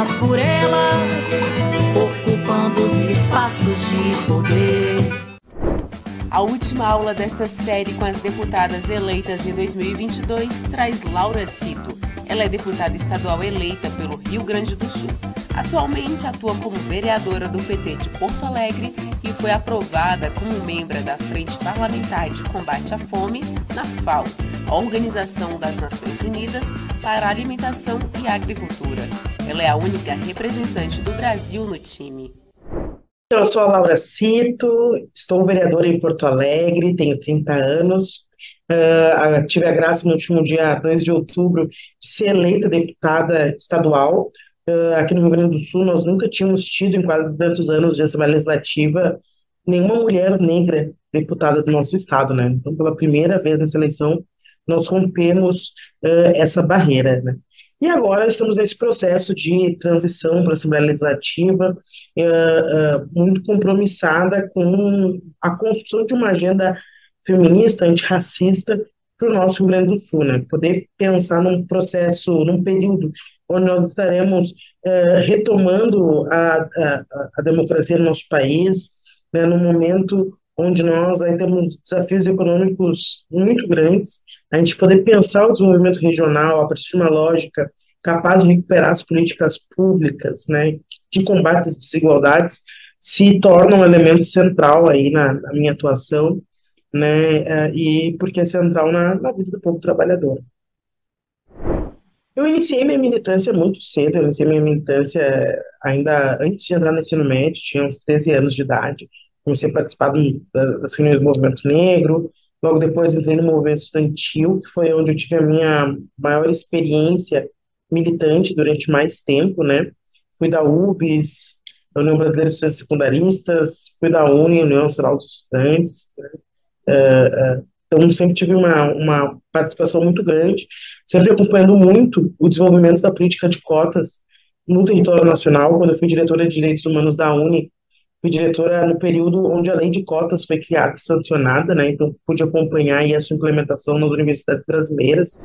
elas por elas, ocupando os espaços de poder. A última aula desta série com as deputadas eleitas em 2022 traz Laura Cito. Ela é deputada estadual eleita pelo Rio Grande do Sul. Atualmente atua como vereadora do PT de Porto Alegre e foi aprovada como membro da Frente Parlamentar de Combate à Fome na FAO, a Organização das Nações Unidas para a Alimentação e Agricultura. Ela é a única representante do Brasil no time. Eu sou a Laura Cito, estou vereadora em Porto Alegre, tenho 30 anos. Uh, tive a graça no último dia 2 de outubro de ser eleita deputada estadual. Uh, aqui no Rio Grande do Sul, nós nunca tínhamos tido, em quase tantos anos de Assembleia Legislativa, nenhuma mulher negra deputada do nosso estado, né? Então, pela primeira vez nessa eleição, nós rompemos uh, essa barreira, né? E agora estamos nesse processo de transição para a Assembleia Legislativa, uh, uh, muito compromissada com a construção de uma agenda feminista, antirracista para o nosso Rio Grande do Sul, né? Poder pensar num processo, num período onde nós estaremos uh, retomando a, a, a, democracia no nosso país, né? num momento onde nós aí temos desafios econômicos muito grandes, a gente poder pensar o desenvolvimento regional a partir de uma lógica capaz de recuperar as políticas públicas, né, de combate às desigualdades, se torna um elemento central aí na, na minha atuação, né, eh, e porque é central na, na vida do povo trabalhador. Eu iniciei minha militância muito cedo, eu iniciei minha militância ainda antes de entrar no ensino médio, tinha uns 13 anos de idade, comecei a participar das reuniões do movimento negro, Logo depois entrei no movimento estudantil, que foi onde eu tive a minha maior experiência militante durante mais tempo, né? Fui da UBS, União Brasileira de Estudantes Secundaristas, fui da UNE, União Nacional dos Estudantes. Né? Uh, uh, então, sempre tive uma, uma participação muito grande, sempre acompanhando muito o desenvolvimento da política de cotas no território nacional. Quando eu fui diretora de Direitos Humanos da UNE, fui diretora no período onde a lei de cotas foi criada e sancionada, né? Então pude acompanhar aí a sua implementação nas universidades brasileiras.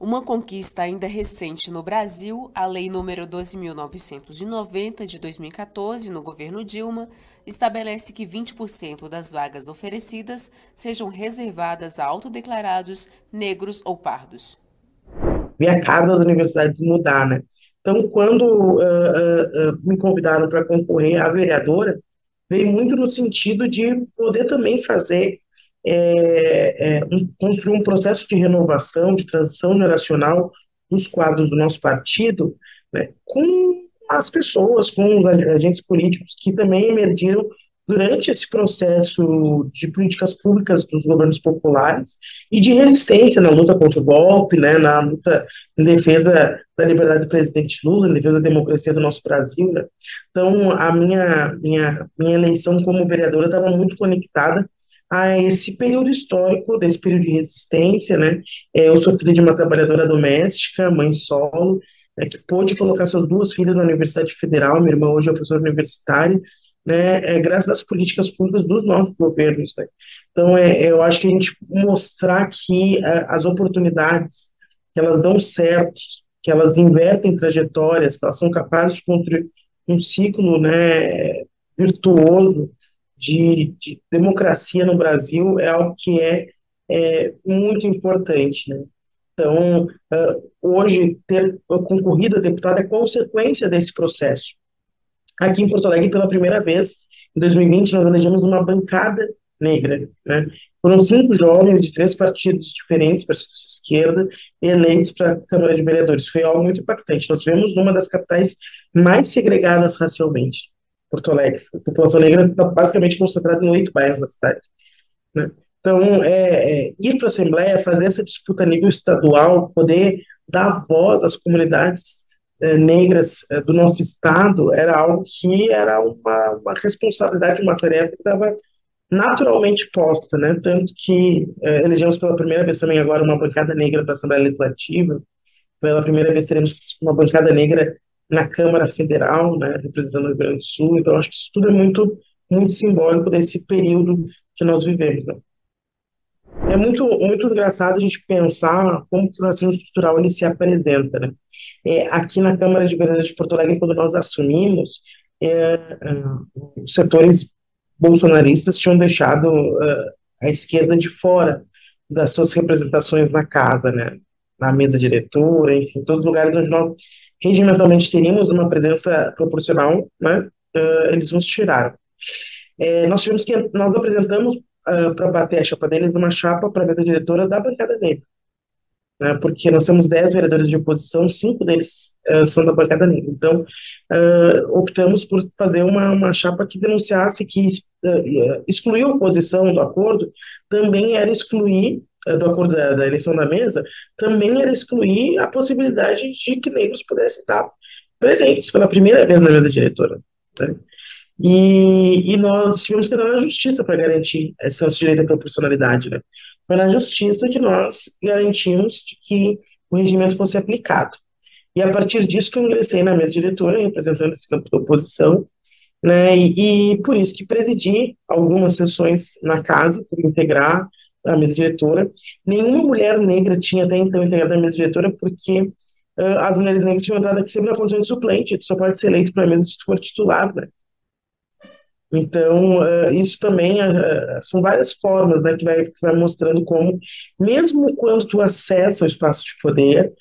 Uma conquista ainda recente no Brasil, a Lei número 12.990 de 2014, no governo Dilma, estabelece que 20% das vagas oferecidas sejam reservadas a autodeclarados negros ou pardos. Vi a cara das universidades mudar, né? Então, quando uh, uh, me convidaram para concorrer à vereadora, veio muito no sentido de poder também fazer, é, é, um, construir um processo de renovação, de transição geracional dos quadros do nosso partido, né, com as pessoas, com os agentes políticos que também emergiram durante esse processo de políticas públicas dos governos populares e de resistência na luta contra o golpe, né, na luta em defesa da liberdade do presidente Lula, em defesa da democracia do nosso Brasil. Né. Então, a minha, minha, minha eleição como vereadora estava muito conectada a esse período histórico, desse período de resistência, né, é, eu sou filha de uma trabalhadora doméstica, mãe solo, né, que pôde colocar suas duas filhas na Universidade Federal, minha irmã hoje é professora universitária, né, é, graças às políticas públicas dos nossos governos. Né? Então, é, eu acho que a gente mostrar que é, as oportunidades, que elas dão certo, que elas invertem trajetórias, que elas são capazes de construir um ciclo né, virtuoso de, de democracia no Brasil é algo que é, é muito importante, né? Então, uh, hoje, ter concorrido a deputado é consequência desse processo. Aqui em Porto Alegre, pela primeira vez, em 2020, nós elegemos uma bancada negra. Né? Foram cinco jovens de três partidos diferentes, partidos de esquerda, eleitos para a Câmara de Vereadores. Foi algo muito impactante. Nós tivemos uma das capitais mais segregadas racialmente, Porto Alegre. A população negra está basicamente concentrada em oito bairros da cidade. Né? Então, é, é, ir para a Assembleia, fazer essa disputa a nível estadual, poder dar voz às comunidades é, negras é, do nosso estado, era algo que era uma, uma responsabilidade, uma tarefa que estava naturalmente posta, né? Tanto que é, elegemos pela primeira vez também agora uma bancada negra para a Assembleia Legislativa, pela primeira vez teremos uma bancada negra na Câmara Federal, né, representando o Rio Grande do Sul, então acho que isso tudo é muito, muito simbólico desse período que nós vivemos, né? É muito, muito engraçado a gente pensar como o racismo estrutural ele se apresenta. Né? É, aqui na Câmara de Vereadores de Porto Alegre, quando nós assumimos, é, é, os setores bolsonaristas tinham deixado uh, a esquerda de fora das suas representações na casa, né? na mesa diretora, enfim, todos os lugares onde nós regimentalmente teríamos uma presença proporcional, né? Uh, eles nos tiraram. É, nós tivemos que nós apresentamos uh, para bater a chapa deles uma chapa para a mesa diretora da bancada negra. Né, porque nós temos 10 vereadores de oposição, cinco deles uh, são da bancada negra. Então, optamos por fazer uma, uma chapa que denunciasse que excluir a oposição do acordo também era excluir, do acordo da, da, eleição da mesa, também era excluir a possibilidade de que negros pudessem estar presentes pela primeira vez na mesa diretora. Né? E, e nós tivemos que entrar na justiça para garantir esse nosso direito à proporcionalidade, né? Foi na justiça que nós garantimos que o regimento fosse aplicado. E a partir disso que eu ingressei na mesa diretora, representando esse campo da oposição, né, e, e por isso que presidi algumas sessões na casa, por integrar a mesa diretora. Nenhuma mulher negra tinha até então integrado a mesa diretora, porque uh, as mulheres negras tinham entrado aqui sempre na condição de suplente, tu só pode ser eleito para a mesa se tu for titular, né? Então, uh, isso também uh, são várias formas né, que, vai, que vai mostrando como, mesmo quando tu acessa o espaço de poder,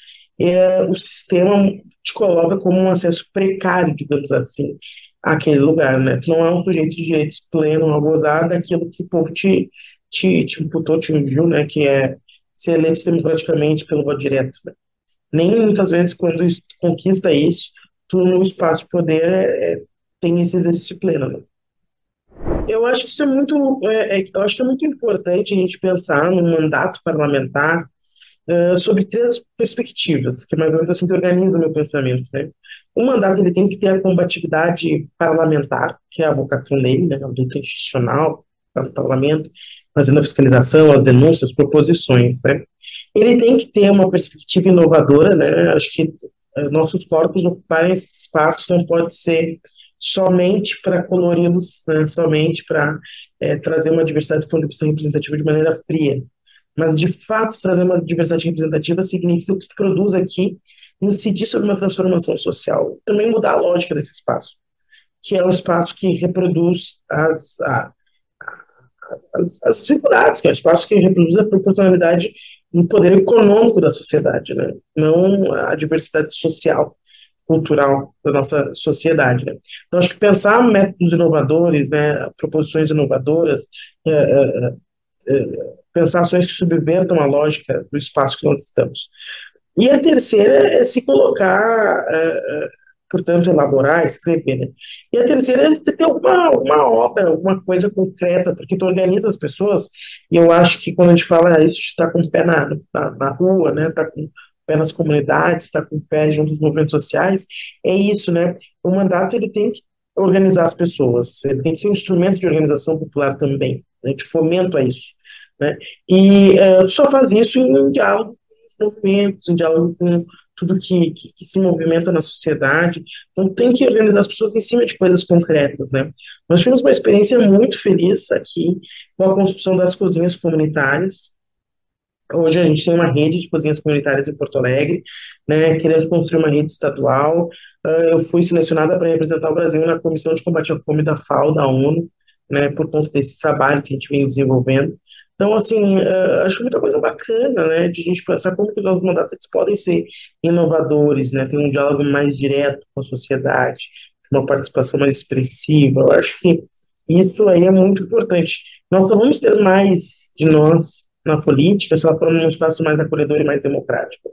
uh, o sistema te coloca como um acesso precário, digamos assim, àquele lugar, né? Tu não é um sujeito de direitos pleno a gozar daquilo que o povo te, te, imputou, te ungiu, né? Que é ser eleito democraticamente pelo voto direto, né? Nem muitas vezes, quando conquista isso, tu no espaço de poder é, é, tem esse exercício pleno, né? Eu acho que isso é muito, é, é, eu acho que é muito importante a gente pensar no mandato parlamentar uh, sobre três perspectivas, que é mais ou menos assim que organiza o meu pensamento. Né? O mandato ele tem que ter a combatividade parlamentar, que é a vocação dele, né, a luta institucional para o parlamento, fazendo a fiscalização, as denúncias, as proposições. Né? Ele tem que ter uma perspectiva inovadora, né? acho que uh, nossos corpos ocuparem esse espaço não pode ser somente para colori-los, né, somente para é, trazer uma diversidade de vista representativo de maneira fria. Mas, de fato, trazer uma diversidade representativa significa o que produz aqui incidir sobre uma transformação social, também mudar a lógica desse espaço, que é um espaço que reproduz as, a, as, as que é um espaço que reproduz a proporcionalidade no poder econômico da sociedade, né? não a diversidade social cultural da nossa sociedade. Né? Então, acho que pensar métodos inovadores, né, proposições inovadoras, é, é, é, pensar ações que subvertam a lógica do espaço que nós estamos. E a terceira é se colocar, é, é, portanto, elaborar, escrever. Né? E a terceira é ter alguma, alguma obra, alguma coisa concreta, porque tu organiza as pessoas, e eu acho que quando a gente fala isso, está com o pé na, na, na rua, né, está com pé nas comunidades, está com o pé junto aos movimentos sociais, é isso, né? O mandato ele tem que organizar as pessoas, ele tem que ser um instrumento de organização popular também, né, de fomento a isso, né? E uh, só faz isso em diálogo com os movimentos, em diálogo com tudo que, que, que, se movimenta na sociedade. Então, tem que organizar as pessoas em cima de coisas concretas, né? Nós tivemos uma experiência muito feliz aqui com a construção das cozinhas comunitárias, Hoje a gente tem uma rede de cozinhas comunitárias em Porto Alegre, né, querendo construir uma rede estadual. Uh, eu fui selecionada para representar o Brasil na Comissão de Combate à Fome da FAO, da ONU, né, por conta desse trabalho que a gente vem desenvolvendo. Então, assim, uh, acho muita coisa bacana, né, de a gente pensar como que os nossos mandatos eles podem ser inovadores, né, ter um diálogo mais direto com a sociedade, uma participação mais expressiva. Eu acho que isso aí é muito importante. Nós só vamos ter mais de nós na política se ela for um espaço mais acolhedor e mais democrático.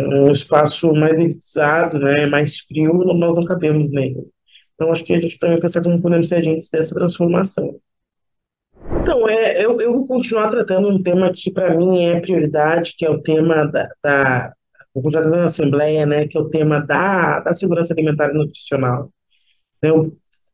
Um espaço mais elitizado, né, mais frio, nós não cabemos nele. Então, acho que a gente também pensa como podemos ser agentes dessa transformação. Então, é, eu, eu vou continuar tratando um tema que, para mim, é prioridade, que é o tema da, da vou tratando na Assembleia, né, que é o tema da, da segurança alimentar e nutricional.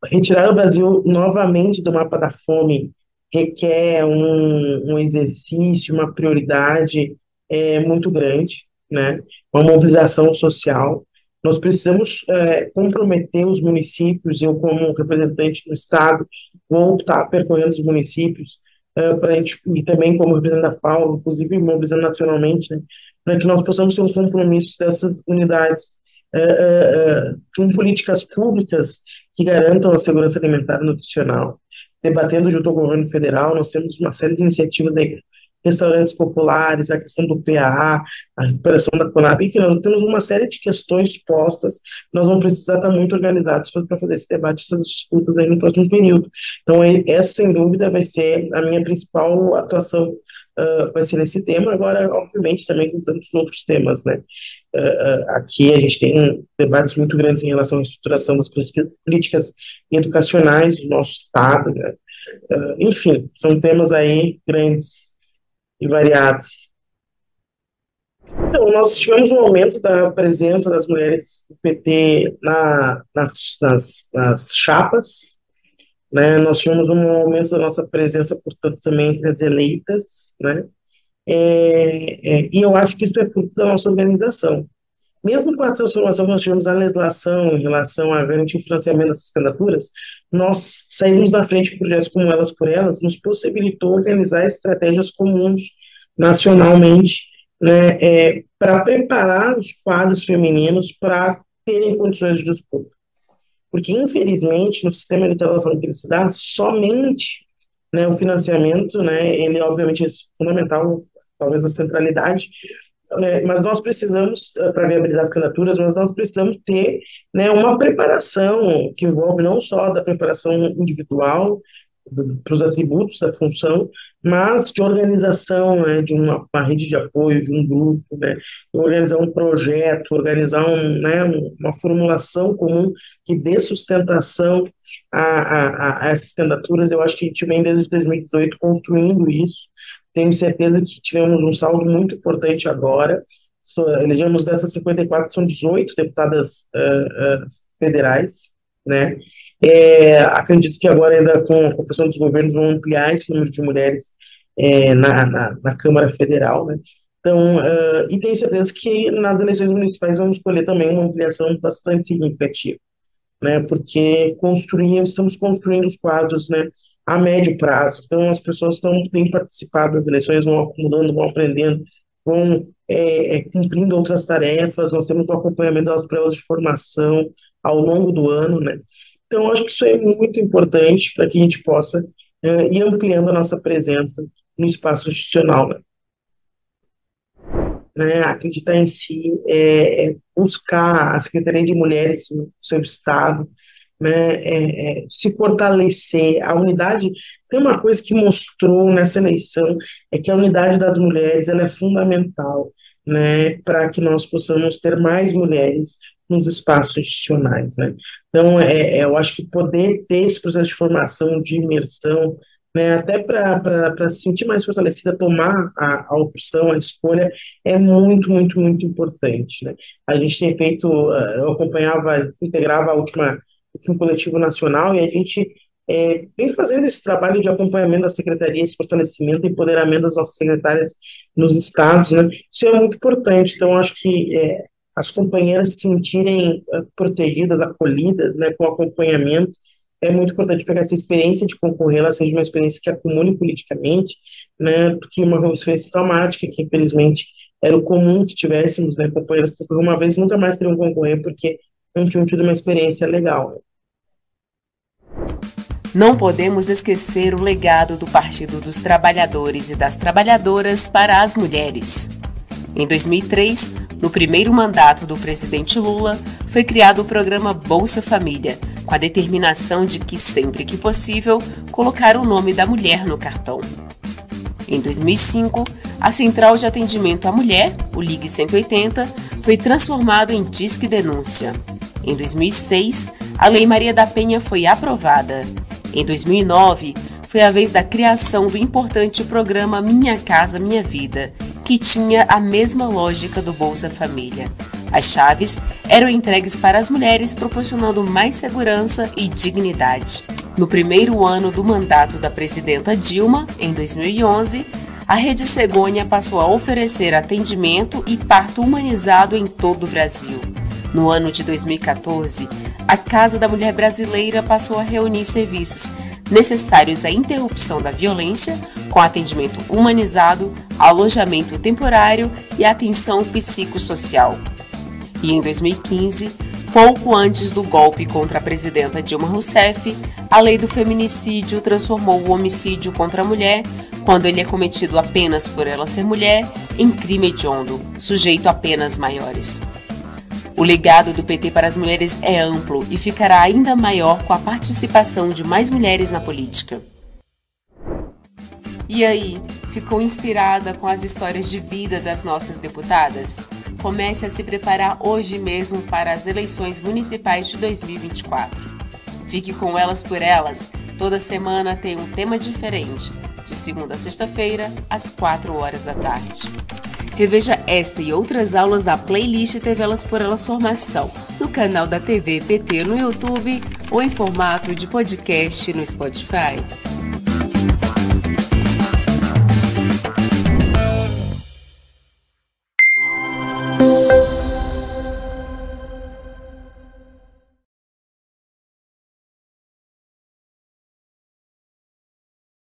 Retirar o Brasil novamente do mapa da fome requer um, um exercício, uma prioridade é, muito grande, né, uma mobilização social. Nós precisamos é, comprometer os municípios, eu como representante do Estado, vou estar percorrendo os municípios, é, para a gente, e também como representante da FAO, inclusive mobilizando nacionalmente, né, para que nós possamos ter um compromisso dessas unidades é, é, com políticas públicas que garantam a segurança alimentar e nutricional. Debatendo junto ao governo federal, nós temos uma série de iniciativas aí restaurantes populares, a questão do PAA, a recuperação da CONAB, enfim, nós temos uma série de questões postas, nós vamos precisar estar muito organizados para fazer esse debate, essas disputas aí no próximo período. Então, essa, sem dúvida, vai ser a minha principal atuação, uh, vai ser nesse tema, agora, obviamente, também com tantos outros temas, né. Uh, aqui a gente tem debates muito grandes em relação à estruturação das políticas educacionais do nosso Estado, né. Enfim, são temas aí grandes e variados. Então, nós tivemos um aumento da presença das mulheres do PT na, nas, nas, nas chapas, né? Nós tivemos um aumento da nossa presença, portanto, também entre as eleitas, né? É, é, e eu acho que isso é fruto da nossa organização. Mesmo com a transformação que nós tivemos na legislação em relação a garantir o financiamento dessas candidaturas, nós saímos na frente de projetos como Elas por Elas, nos possibilitou organizar estratégias comuns nacionalmente né, é, para preparar os quadros femininos para terem condições de disputa. Porque, infelizmente, no sistema eleitoral da felicidade, somente né, o financiamento, né, ele obviamente é fundamental, talvez a centralidade, né, mas nós precisamos, eh, para viabilizar as candidaturas, mas nós precisamos ter né, uma preparação que envolve não só da preparação individual, para os atributos da função, mas de organização, né, de uma, uma, rede de apoio, de um grupo, né, organizar um projeto, organizar um, né, uma formulação comum que dê sustentação a, a, a essas candidaturas. Eu acho que a gente vem desde 2018 construindo isso, tenho certeza que tivemos um saldo muito importante agora. So, elegemos dessas 54, são 18 deputadas uh, uh, federais, né? É, acredito que agora, ainda com a composição dos governos, vão ampliar esse número de mulheres é, na, na, na, Câmara Federal, né? Então, uh, e tenho certeza que nas eleições municipais vamos escolher também uma ampliação bastante significativa, né? Porque construímos, estamos construindo os quadros, né? A médio prazo. Então, as pessoas estão, têm participado das eleições, vão acumulando, vão aprendendo, vão é, é, cumprindo outras tarefas. Nós temos o acompanhamento das provas de formação ao longo do ano, né? Então, acho que isso é muito importante para que a gente possa é, ir ampliando a nossa presença no espaço institucional, né? né? Acreditar em si, é, é buscar a Secretaria de Mulheres do seu estado, né, é, é, se fortalecer, a unidade, tem uma coisa que mostrou nessa eleição, é que a unidade das mulheres, ela é fundamental, né, para que nós possamos ter mais mulheres nos espaços institucionais, né, então, é, é, eu acho que poder ter esse processo de formação, de imersão, né, até para se sentir mais fortalecida, tomar a, a, opção, a escolha, é muito, muito, muito importante, né, a gente tem feito, eh, eu acompanhava, integrava a última aqui um coletivo nacional, e a gente é, vem fazendo esse trabalho de acompanhamento da secretaria, esse fortalecimento e empoderamento das nossas secretárias nos estados, né? Isso é muito importante. Então, acho que é, as companheiras se sentirem é, protegidas, acolhidas, né, com acompanhamento, é muito importante pegar essa experiência de concorrer, ela seja uma experiência que acumule politicamente, né, do que uma experiência traumática, que infelizmente era o comum que tivéssemos, né, companheiras que uma vez nunca mais teriam concorrer, porque não tinham tido uma experiência legal. Não podemos esquecer o legado do Partido dos Trabalhadores e das Trabalhadoras para as mulheres. Em 2003, no primeiro mandato do presidente Lula, foi criado o programa Bolsa Família, com a determinação de que, sempre que possível, colocar o nome da mulher no cartão. Em 2005, a Central de Atendimento à Mulher, o Ligue 180, foi transformado em Disque Denúncia. Em 2006, a Lei Maria da Penha foi aprovada. Em 2009, foi a vez da criação do importante programa Minha Casa Minha Vida, que tinha a mesma lógica do Bolsa Família. As chaves eram entregues para as mulheres, proporcionando mais segurança e dignidade. No primeiro ano do mandato da presidenta Dilma, em 2011, a Rede Segônia passou a oferecer atendimento e parto humanizado em todo o Brasil. No ano de 2014, a Casa da Mulher Brasileira passou a reunir serviços necessários à interrupção da violência, com atendimento humanizado, alojamento temporário e atenção psicossocial. E em 2015, pouco antes do golpe contra a presidenta Dilma Rousseff, a lei do feminicídio transformou o homicídio contra a mulher, quando ele é cometido apenas por ela ser mulher, em crime hediondo, sujeito a penas maiores. O legado do PT para as mulheres é amplo e ficará ainda maior com a participação de mais mulheres na política. E aí, ficou inspirada com as histórias de vida das nossas deputadas? Comece a se preparar hoje mesmo para as eleições municipais de 2024. Fique com elas por elas. Toda semana tem um tema diferente, de segunda a sexta-feira, às 4 horas da tarde. Reveja esta e outras aulas da playlist TV Elas por Elas Formação no canal da TV PT no YouTube ou em formato de podcast no Spotify.